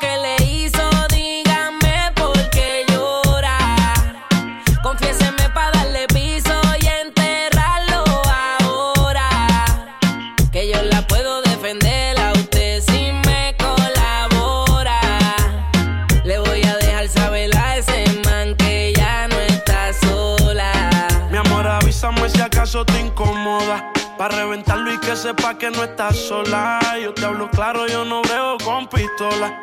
Que le hizo, díganme por qué llora. Confiéseme para darle piso y enterrarlo ahora. Que yo la puedo defender. A usted si me colabora. Le voy a dejar saber a ese man que ya no está sola. Mi amor, avísame si acaso te incomoda. Pa' reventarlo y que sepa que no está sola. Yo te hablo claro, yo no veo con pistola.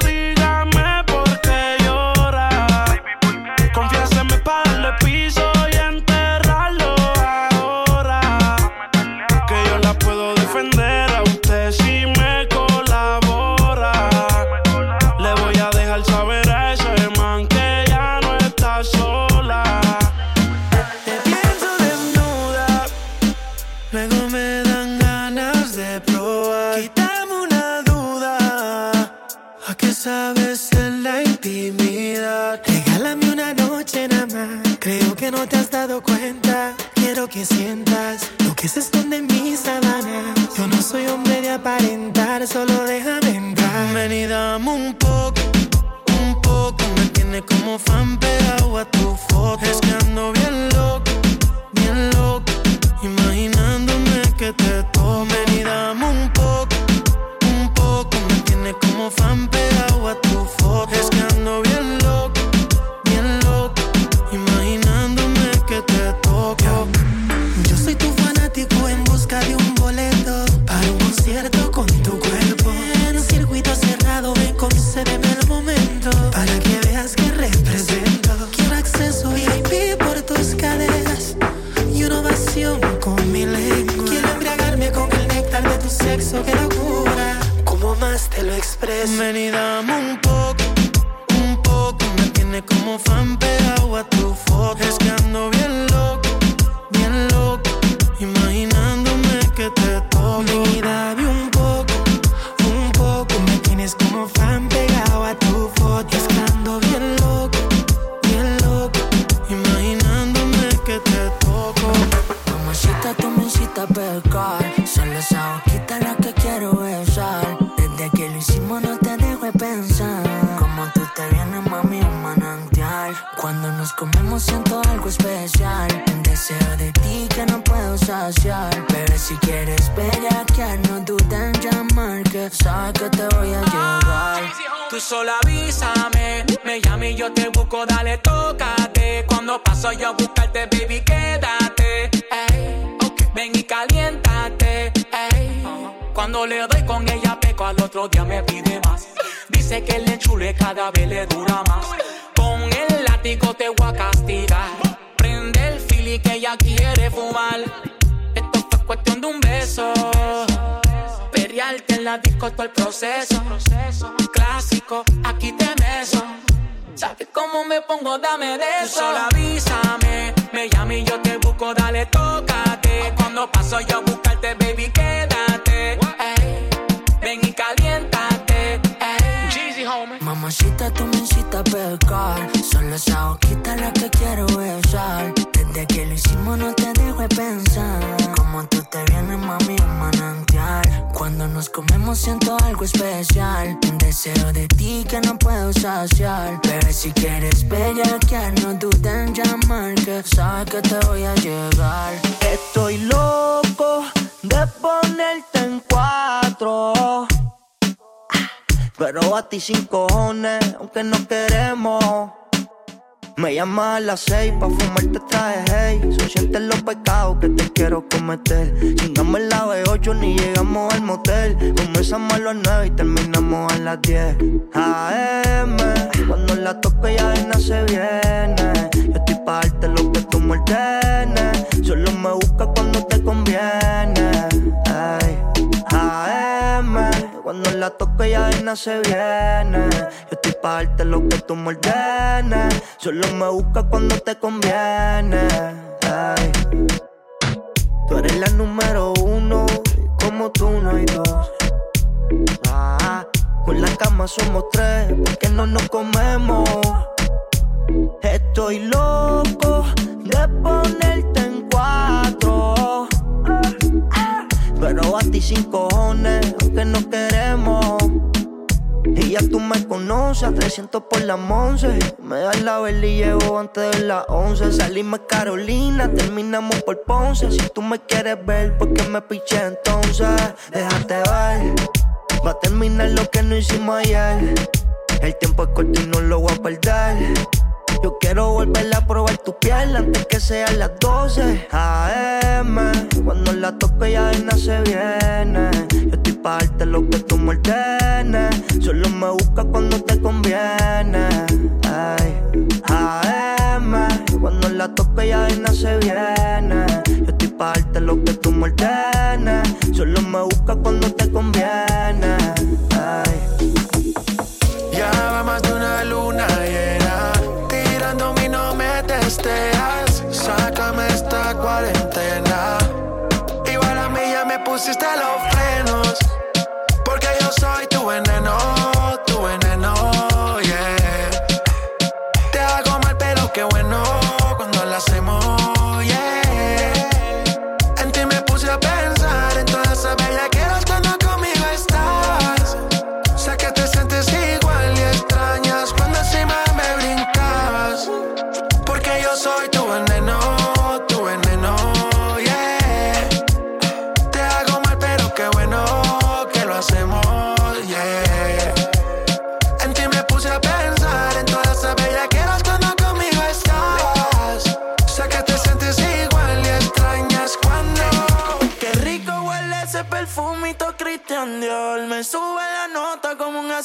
que sientas, lo que se esconde en mis sábanas. Yo no soy hombre de aparentar, solo déjame entrar. Ven y dame un poco, un poco. Me tienes como fan pegado a tu foto. Pero a ti sin cojones, aunque no queremos. Me llamas a las seis pa' fumarte traje hey. Son sientes los pecados que te quiero cometer. Chingamos en la B8 ni llegamos al motel. Comenzamos a las nueve y terminamos a las 10 AM Cuando la toco ya de se viene. Yo estoy pa' darte lo que tú me ordenes. Solo me busca cuando te conviene. Ay. AM Cuando la toco ya de se viene. Yo estoy pa' darte lo que tú me ordenes. Solo me busca cuando te conviene. Tú eres la número uno como tú no hay dos. Ah, con la cama somos tres porque no nos comemos. Estoy loco de ponerte pero a ti sin cojones, aunque no queremos. Y ya tú me conoces, a 300 por la 11. Me das la vela y llevo antes de las 11. Salimos Carolina, terminamos por Ponce. Si tú me quieres ver, ¿por qué me piché entonces? Déjate ver, va a terminar lo que no hicimos ayer. El tiempo es corto y no lo voy a perder. Yo quiero volver a probar tu piel antes que sean las 12 AM. Cuando la toco ya de se viene. Yo estoy pa' darte lo que tú me ordenes. Solo me busca cuando te conviene. Ay. AM. Cuando la toco ya de se viene. Yo estoy pa' darte lo que tú me ordenes. Solo me busca cuando te conviene. Ay. Ya va más de una luna llena Tirándome pusiste los frenos Porque yo soy tu veneno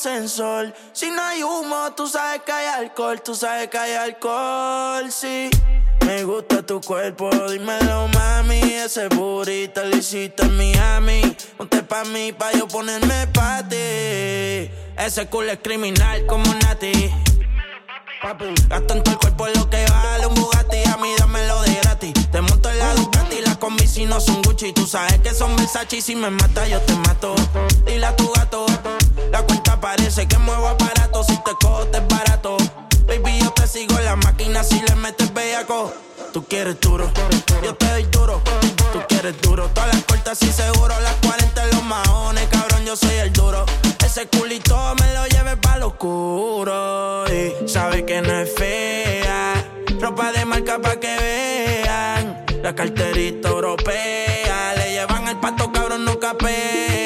ascensor. Si no hay humo, tú sabes que hay alcohol. Tú sabes que hay alcohol, sí. Me gusta tu cuerpo, dímelo, mami. Ese burrito lo hiciste en Miami. Ponte pa' mí, pa' yo ponerme pa' ti. Ese culo es criminal como Nati. Gasto en todo el cuerpo lo que vale un Bugatti. A mí dámelo de gratis. Te monto en la Ducati. Las combi si no son Gucci. Tú sabes que son Versace. y Si me mata, yo te mato. Dile a tu gato. La parece que muevo aparato. Si te cojo, te es barato. Baby, yo te sigo en la máquina si le metes bellaco. Tú quieres duro, yo te doy duro. Tú quieres duro, todas las puertas y seguro. Las 40 en los mahones, cabrón, yo soy el duro. Ese culito me lo lleves pa' lo oscuro. Y sabe que no es fea. Ropa de marca pa' que vean. La carterita europea. Le llevan el pato, cabrón, nunca capea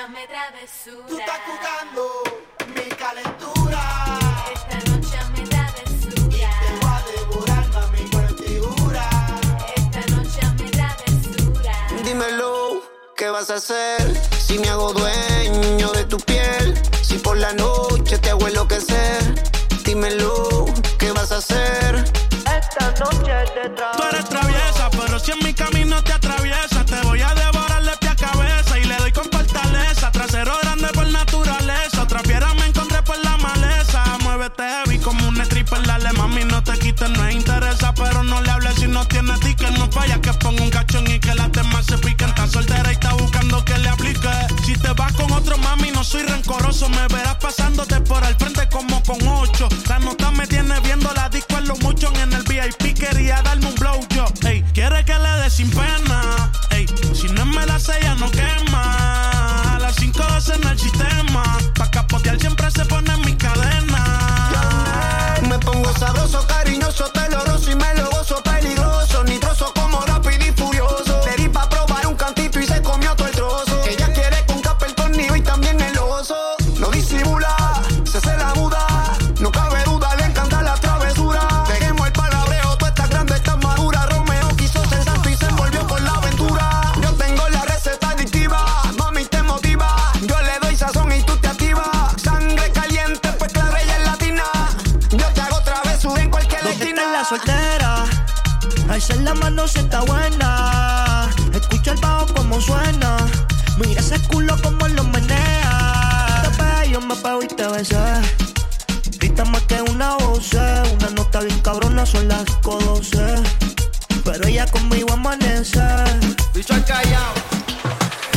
muchas me travesuras.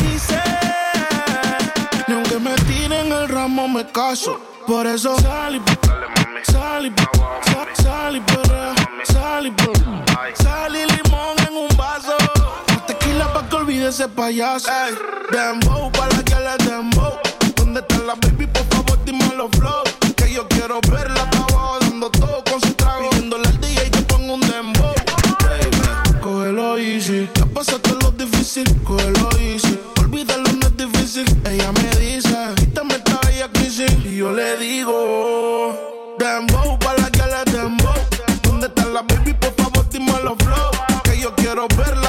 Dice, ni aunque me tiren el ramo me caso. Por eso salí, salí, salí, salí, salí limón en un vaso. Tequila pa' que olvide ese payaso. Dembow, pa' la que le dembow. ¿Dónde está la baby? Por favor, dime los flow. Que yo quiero verla pa' abajo difícil, cógelo easy. Olvídalo, no es difícil. Ella me dice, quítame esta bella crisis. Y yo le digo, Dembow, para la que le Dembow. ¿Dónde está la baby? Por favor, dime los flow. Que yo quiero verla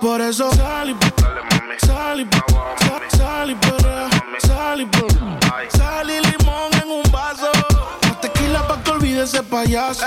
Por eso sal y sal sal y sal y sal y limón en un vaso. Tequila pa' que olvide ese payaso.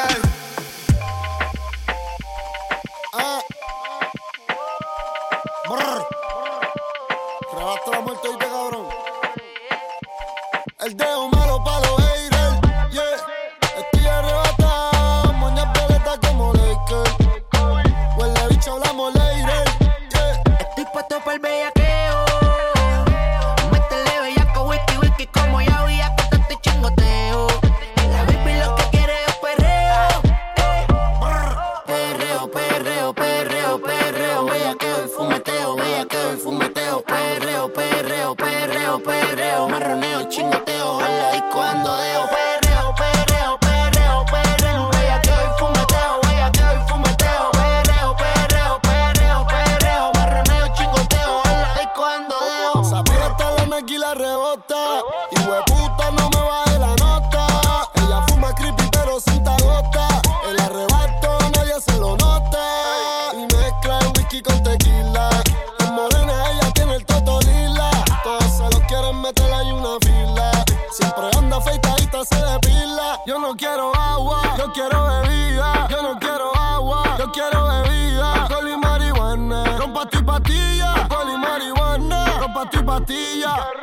Patilla.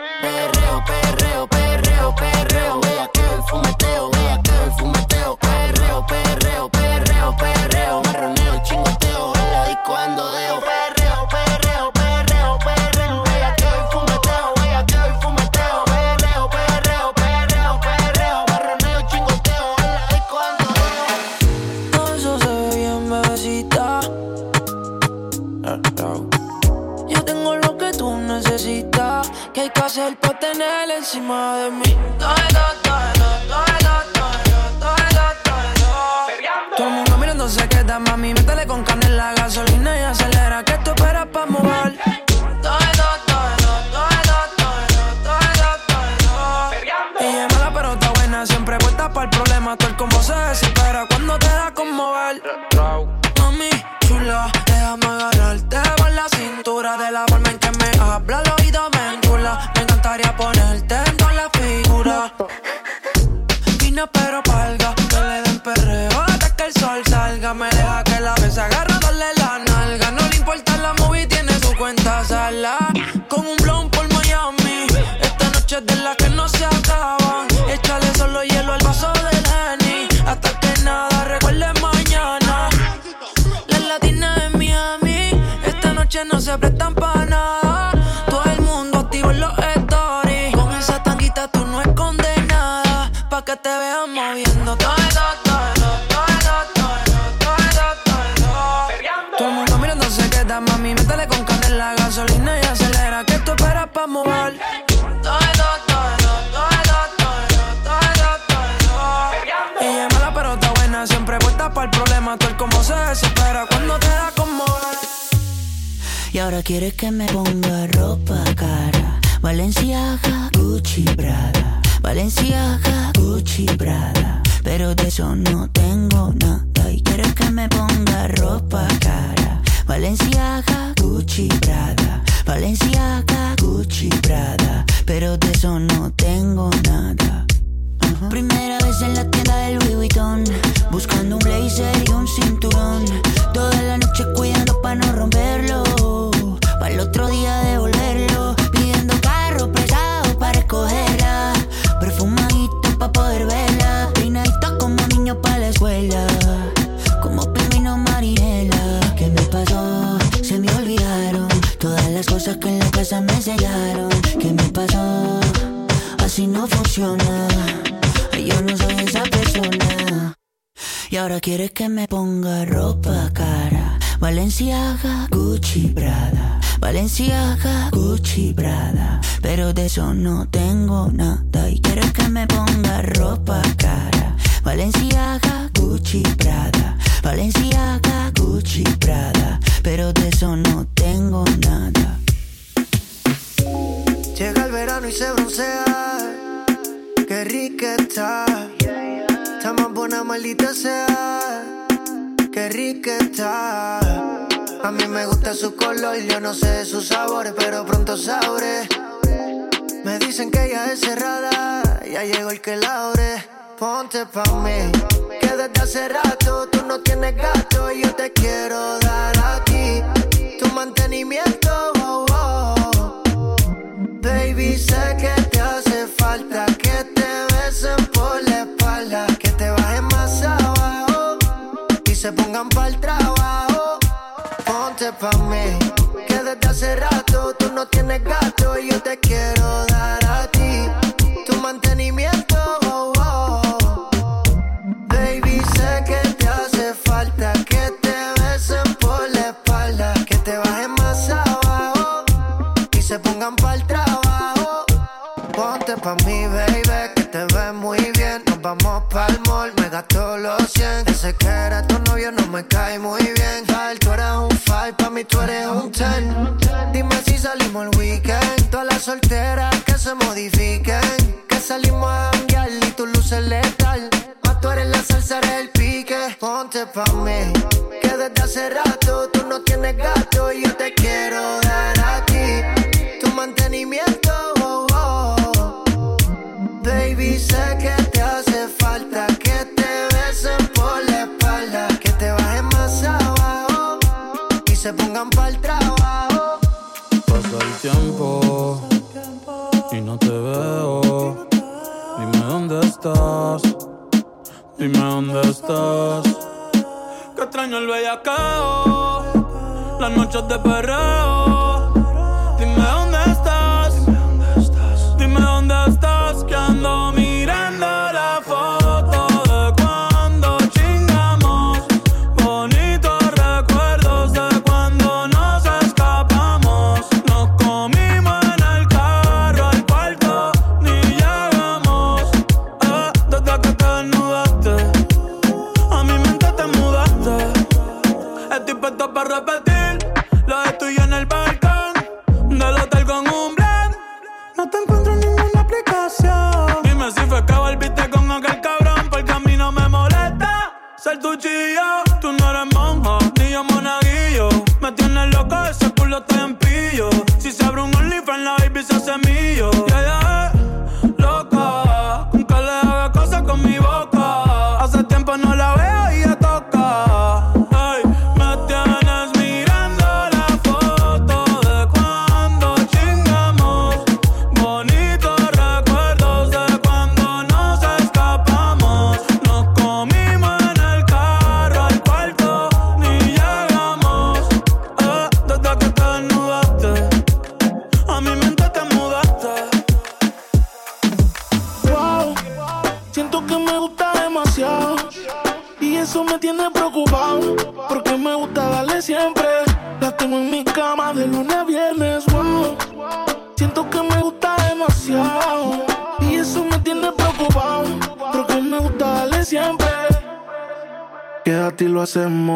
Como se desespera cuando te da como. Y ahora quieres que me ponga ropa cara. Valenciaga, Gucci, Prada. Valenciaga, Gucci, Prada. Pero de eso no tengo nada. Y quieres que me ponga ropa cara. Valenciaga, Gucci, Prada. Valenciaga, Gucci, Prada. Pero de eso no tengo nada. Primera vez en la tienda del Louis Vuitton Buscando un blazer y un cinturón. Toda la noche cuidando para no romperlo Para el otro día devolverlo. Pidiendo carro prestado para escogerla Perfumadito para poder verla. Peinadita como niño para la escuela Como pingüino marinela. ¿Qué me pasó? Se me olvidaron Todas las cosas que en la casa me enseñaron ¿Qué me pasó? Así no funciona yo no soy esa persona. Y ahora quieres que me ponga ropa cara. Valenciaga, Gucci, Prada. Valenciaga, Gucci, Prada. Pero de eso no tengo nada. Y quieres que me ponga ropa cara. Valenciaga, Gucci, Prada. Valenciaga, Gucci, Prada. Pero de eso no tengo nada. Llega el verano y se broncea. Qué rica está. Está más buena, maldita sea. Qué rica está. A mí me gusta su color, yo no sé sus sabores, pero pronto sabré. Me dicen que ella es cerrada, ya llegó el que la abre. Ponte pa' mí, que desde hace rato tú no tienes gato y yo te quiero dar aquí tu mantenimiento. oh, oh. Baby, sé que besen por la espalda, que te bajen más abajo y se pongan para el trabajo. Ponte pa' mí, que desde hace rato tú no tienes gato y yo te quiero hacemos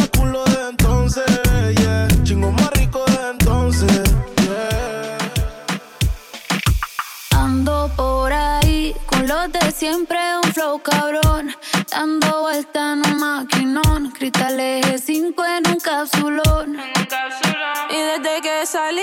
de siempre, un flow cabrón. Dando vuelta en un maquinón. Cristal eje 5 en un capsulón. Y. Desde que salí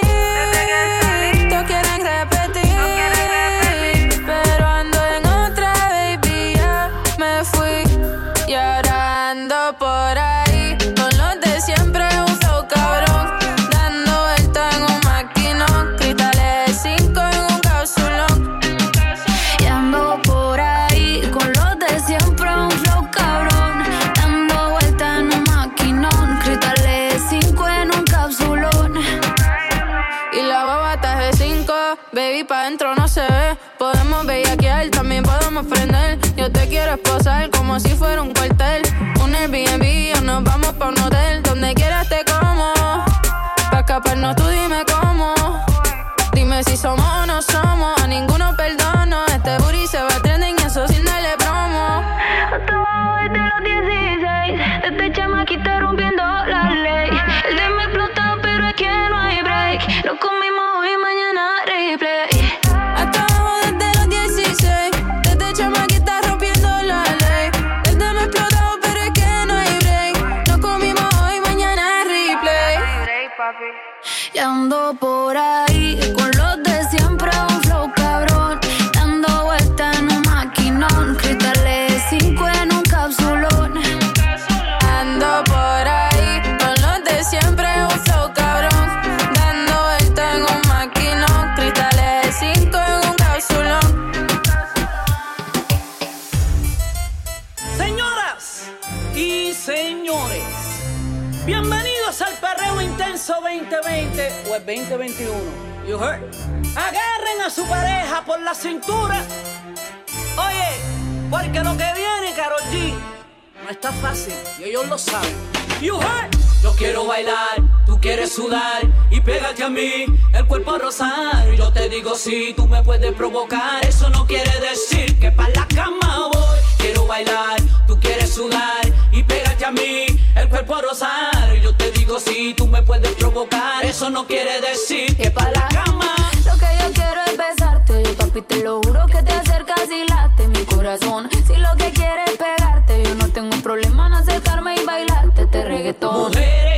como si fuera un cuartel. Un Airbnb o nos vamos pa' un hotel. Donde quieras te como. Pa' escaparnos tú dime cómo. Dime si somos ando por ahí 2020 o el 2021. You heard? Agarren a su pareja por la cintura. Oye, porque lo que viene, Karol G, no está fácil y ellos lo saben. You heard? Yo quiero bailar, tú quieres sudar y pégate a mí, el cuerpo a rozar. Yo te digo si tú me puedes provocar, eso no quiere decir que para la cama voy. Quiero bailar, tú quieres sudar y pégate a mí, el cuerpo a rozar. Yo te digo si tú me puedes provocar, eso no quiere decir que para la cama. Lo que yo quiero es besarte, yo papi te lo juro que te acercas y late mi corazón. Si lo que quieres es pegarte, yo no tengo problema en acercarme y bailarte este reggaetón. Mujeres,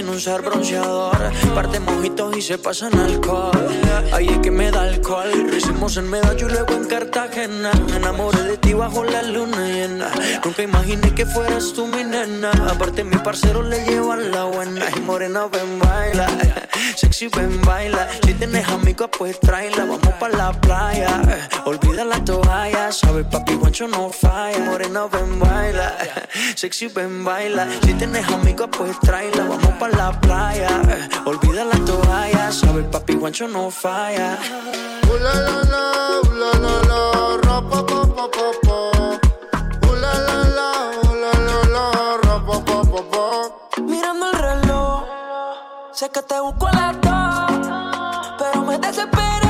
sin usar bronceador. Parte mojitos y se pasan alcohol. Ahí es que me da alcohol. Lo hicimos en Medallo y luego en Cartagena. Me enamoré de ti bajo la luna llena. Nunca imaginé que fueras tú mi nena. Aparte, mi parcero le llevan la buena. Y morena, ven, baila. Sexy, ven, baila. Si tienes amigos, pues tráela. Vamos pa' la playa. Eh. Olvida la toalla. sabes papi, guancho no falla. Morena, ven, baila. Eh. Sexy, ven, baila. Si tienes amigos, pues tráela. Vamos pa' la playa. Eh. Olvida la toalla. sabes papi, guancho no falla. Uh, la, la, la, la, la. Sé que te busco a las pero me desespero.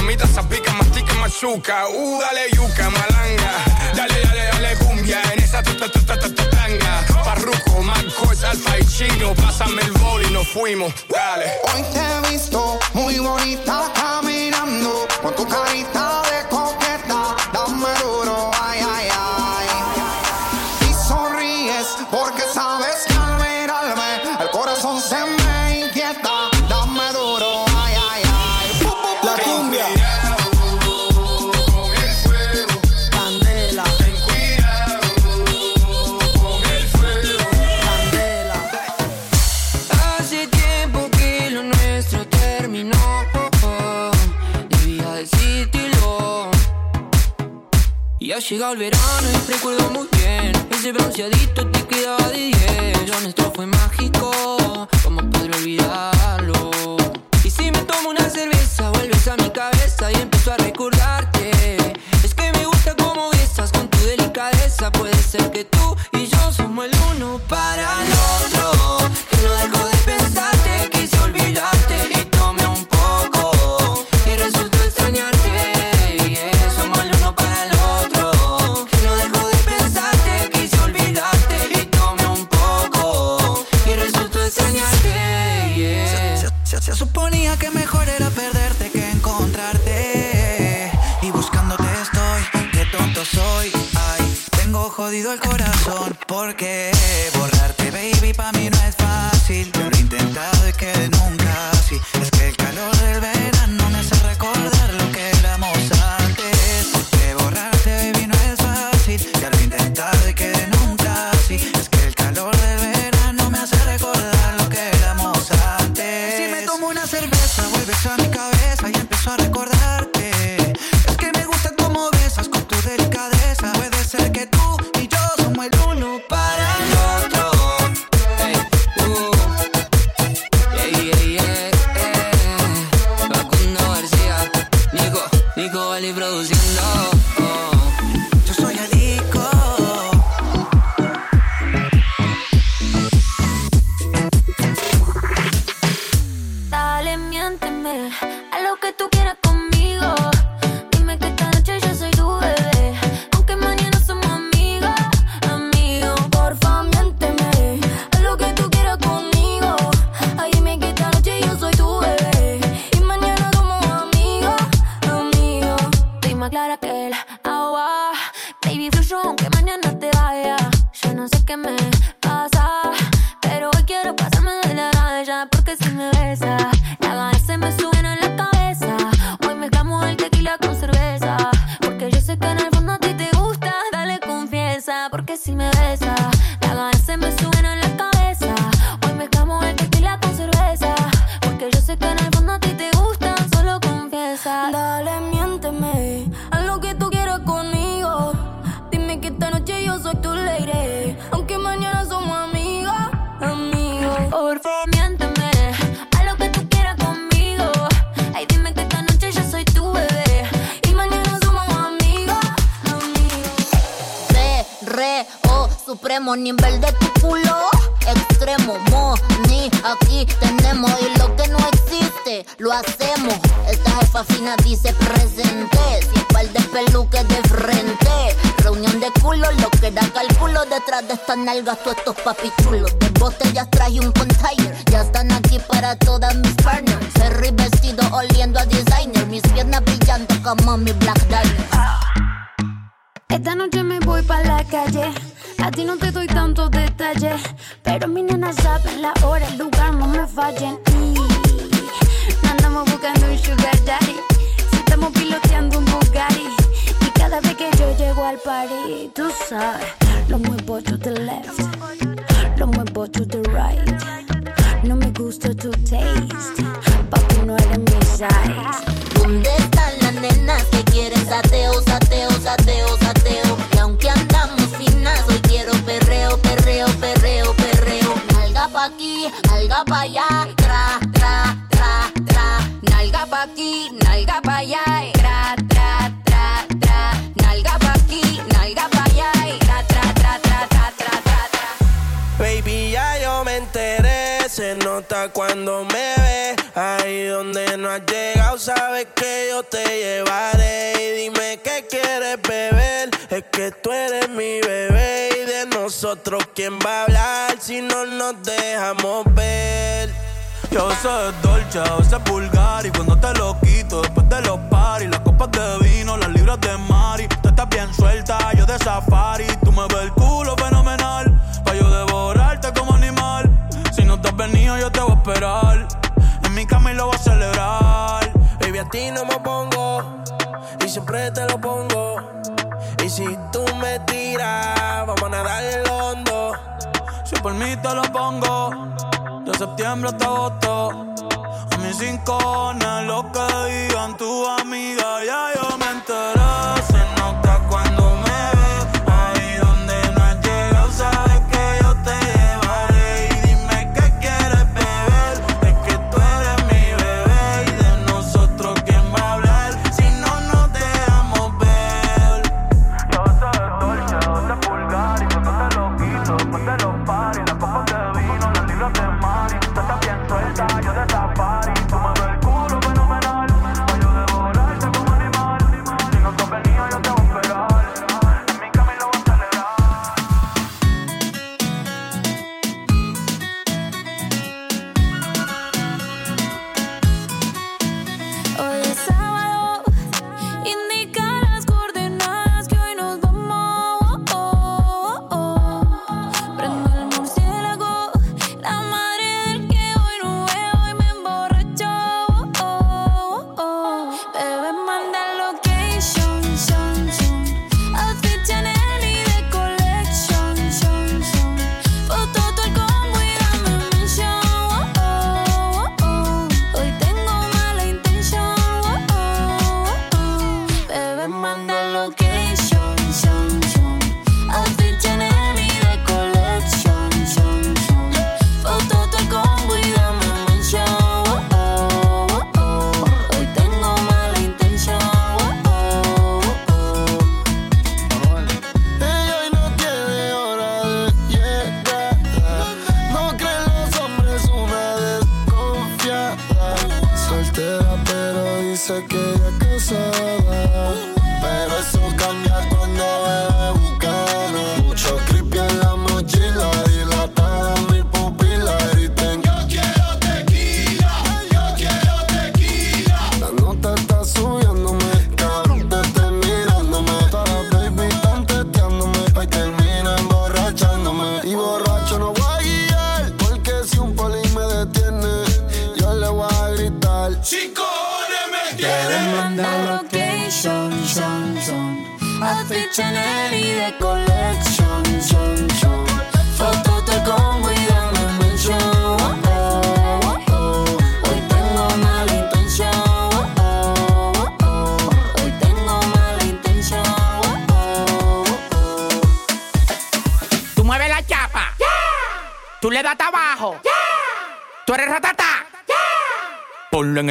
mamita se pica, mastica, machuca. Uh, dale yuca, malanga. Dale, dale, dale cumbia. En esa ta, ta, ta, ta, tanga. Parruco, Marcos, Alfa y Chino. Pásame el bol y nos fuimos. Dale. Hoy te he visto muy bonita caminando. Con tu carita de coqueta, dame duro. Llega el verano y recuerdo muy bien Ese bronceadito te quedaba de 10 Lo nuestro fue mágico. porque Nico Valley produciendo. cuando me ve. Ahí donde no has llegado, sabes que yo te llevaré. Y dime qué quieres beber. Es que tú eres mi bebé. Y de nosotros, ¿quién va a hablar si no nos dejamos ver? Yo a veces es dolce, a veces es vulgar. Y cuando te lo quito, después de los paris, las copas de vino, las libras de Mari. Tú estás bien suelta, yo de safari. Tú me ves el culo venido yo te voy a esperar En mi cama y lo voy a celebrar Baby, a ti no me pongo Y siempre te lo pongo Y si tú me tiras Vamos a nadar el hondo Si por mí te lo pongo de septiembre hasta agosto. A mis cinco lo que digan tu amiga, ya yo me enteré.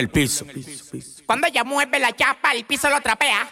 Piso. Cuando ella mueve la chapa, el piso lo trapea.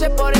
conoces, por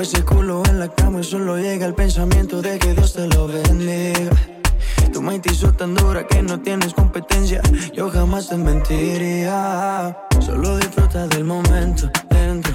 Ese culo en la cama y solo llega el pensamiento de que Dios te lo bendiga. Tu mente hizo tan dura que no tienes competencia. Yo jamás te mentiría. Solo disfruta del momento dentro.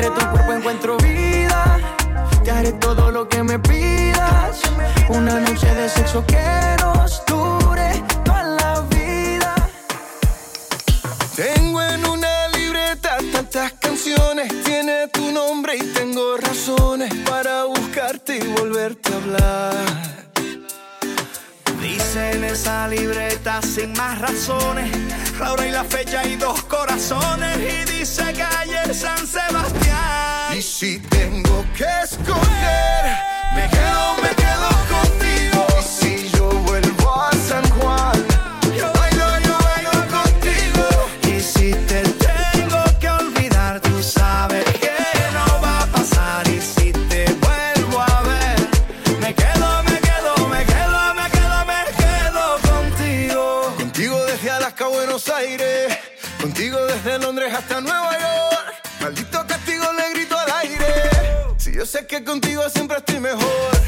Entre tu cuerpo encuentro vida. Te haré todo lo que me pidas. Una noche de sexo que nos dure toda la vida. Tengo en una libreta tantas canciones, tiene tu nombre y tengo razones para buscarte y volverte a hablar. En esa libreta sin más razones, la hora y la fecha y dos corazones. Y dice que ayer San Sebastián. Y si tengo que escoger, me quedo, me quedo contigo. Contigo siempre estoy mejor.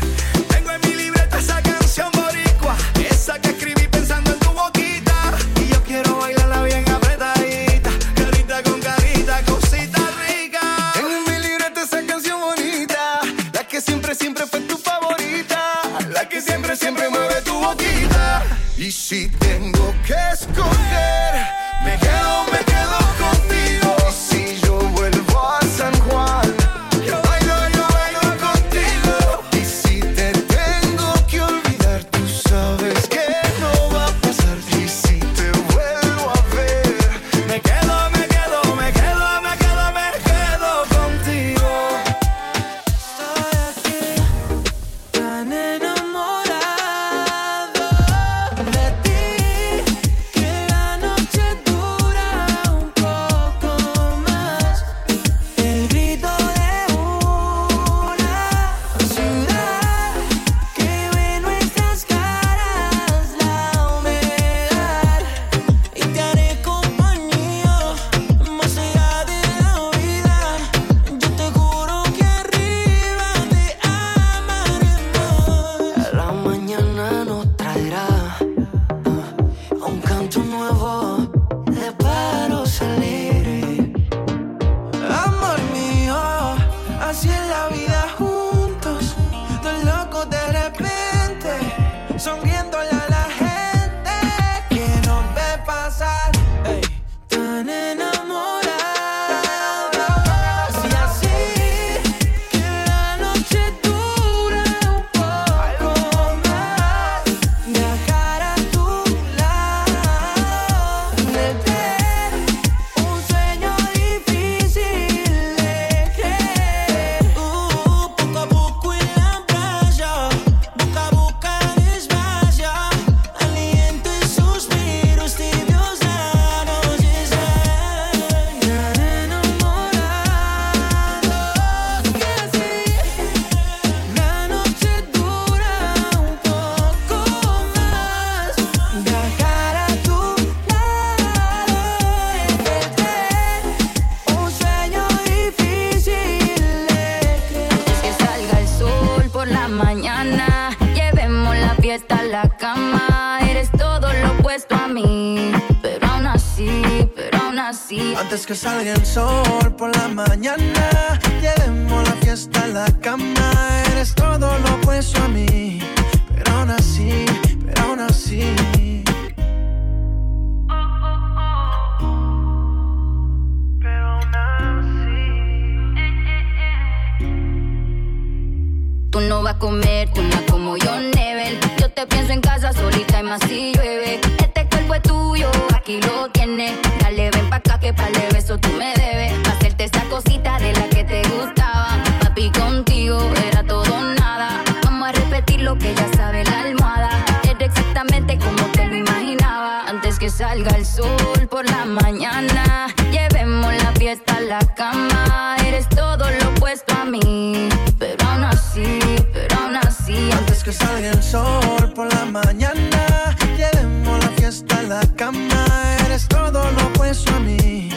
Lo que ya sabe la almohada. Era exactamente como te lo imaginaba. Antes que salga el sol por la mañana, llevemos la fiesta a la cama. Eres todo lo opuesto a mí, pero aún así, pero aún así. Antes que salga el sol por la mañana, llevemos la fiesta a la cama. Eres todo lo opuesto a mí,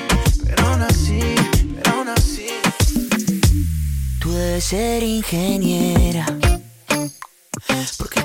pero aún así, pero aún así. Tú debes ser ingeniera.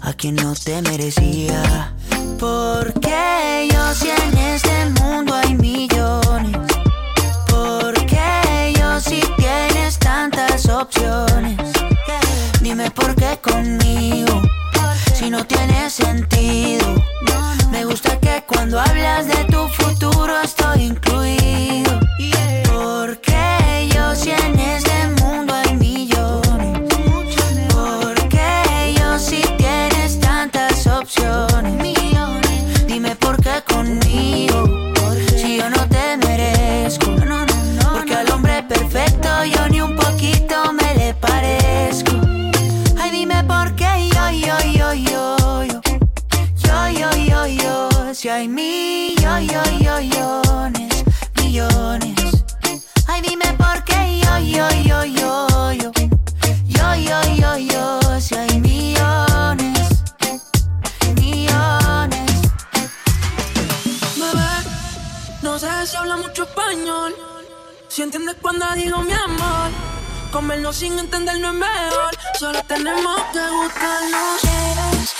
a quien no te merecía. Porque yo si en este mundo hay millones. Porque yo si tienes tantas opciones. Dime por qué conmigo, si no tiene sentido. Me gusta que cuando hablas de tu futuro estoy incluido. Si hay millones, millones. Ay, dime por qué yo, yo, yo, yo, yo. Yo, yo, yo, yo. Si hay millones, millones. Bebé, no sé si habla mucho español. Si entiendes cuando digo mi amor. Comernos sin entender no es mejor. Solo tenemos que gustarnos.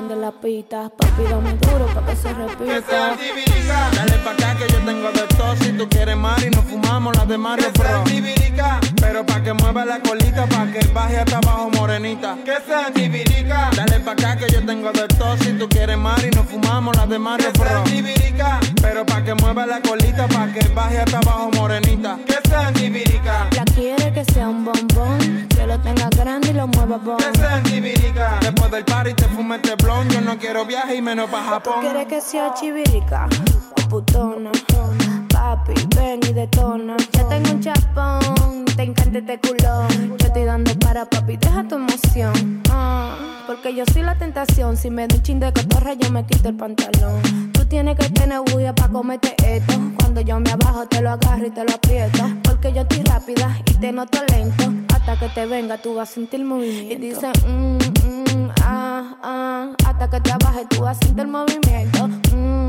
Yo que siempre ande la pita. Papi, dame duro pa' que se Que repita. Dale pa' acá que yo tengo de todo. Si tú quieres mar y nos fumamos las de Mario Pro. Pero pa' que mueva la colita, pa' que baje hasta abajo morenita. Que sean chiviricas. Dale pa' acá que yo tengo de todo. Si tú quieres mar y nos fumamos las de Mario Pro. Pero pa' que mueva la colita, pa' que baje hasta abajo morenita. Que sean chiviricas. Ya quiere que sea un bombón, que lo tenga grande y lo mueva bon. Chiviricas. Después del party te fume este blon. Yo no quiero viaje y menos pa' ¿Tú Japón. quieres que sea chivirica o putona? Papi, ven y detona. Ya tengo un chapón, te encanta este culón. Yo estoy dando para papi, deja tu emoción. Ah, porque yo soy la tentación. Si me da un chin de cotorra, yo me quito el pantalón. Tienes que tener bulla para comerte esto. Cuando yo me abajo, te lo agarro y te lo aprieto. Porque yo estoy rápida y te noto lento. Hasta que te venga, tú vas a sentir movimiento. Y dice, mm, mm, ah, ah. Hasta que te abajes, tú vas a sentir movimiento. Mm,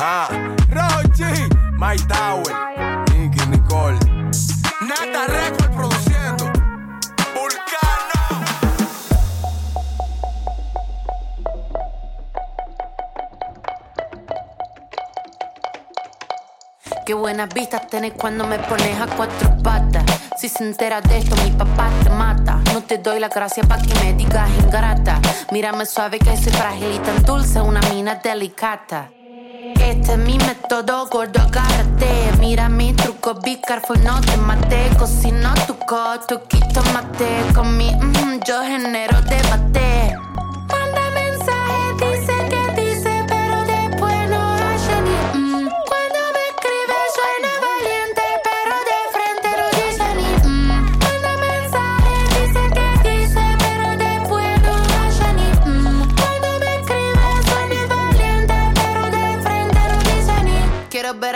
Rochi, My Tower, Nicky Nicole. Nata Record produciendo. Vulcano. Qué buenas vistas tenés cuando me pones a cuatro patas. Si se entera de esto, mi papá te mata. No te doy la gracia pa' que me digas ingrata. Mírame suave que soy frágil y tan dulce, una mina delicata. Este es mi método, gordo, agárrate. Mira mi truco, be careful, no te mate. Cocino tu coto, quito mate. Con mi mm, yo genero debate.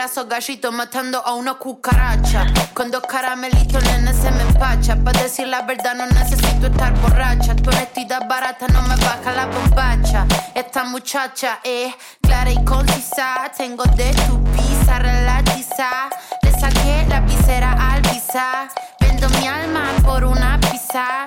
Gallitos matando a una cucaracha. Con dos caramelitos, nene, se me empacha. Para decir la verdad, no necesito estar borracha. Tu honestidad barata no me baja la bombacha. Esta muchacha es clara y concisa. Tengo de tu pizza relatiza. Le saqué la visera al pisar. Vendo mi alma por una pizza.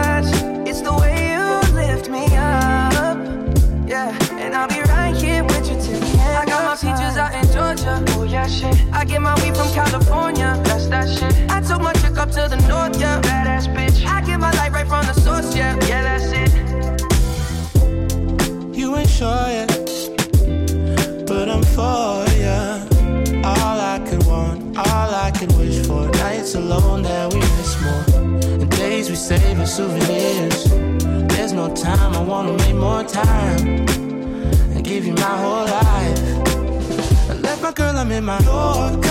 End. I got my peaches out in Georgia. Oh yeah, shit. I get my weed from California. That's that shit. I took my chick up to the north, yeah. Badass bitch. I get my light right from the source, yeah. Yeah, that's it. You ain't sure yet, but I'm for ya. All I could want, all I could wish for. Nights alone that we miss more, and days we save as souvenirs. There's no time, I wanna make more time and give you my whole life. I left my girl, I'm in my Yorker.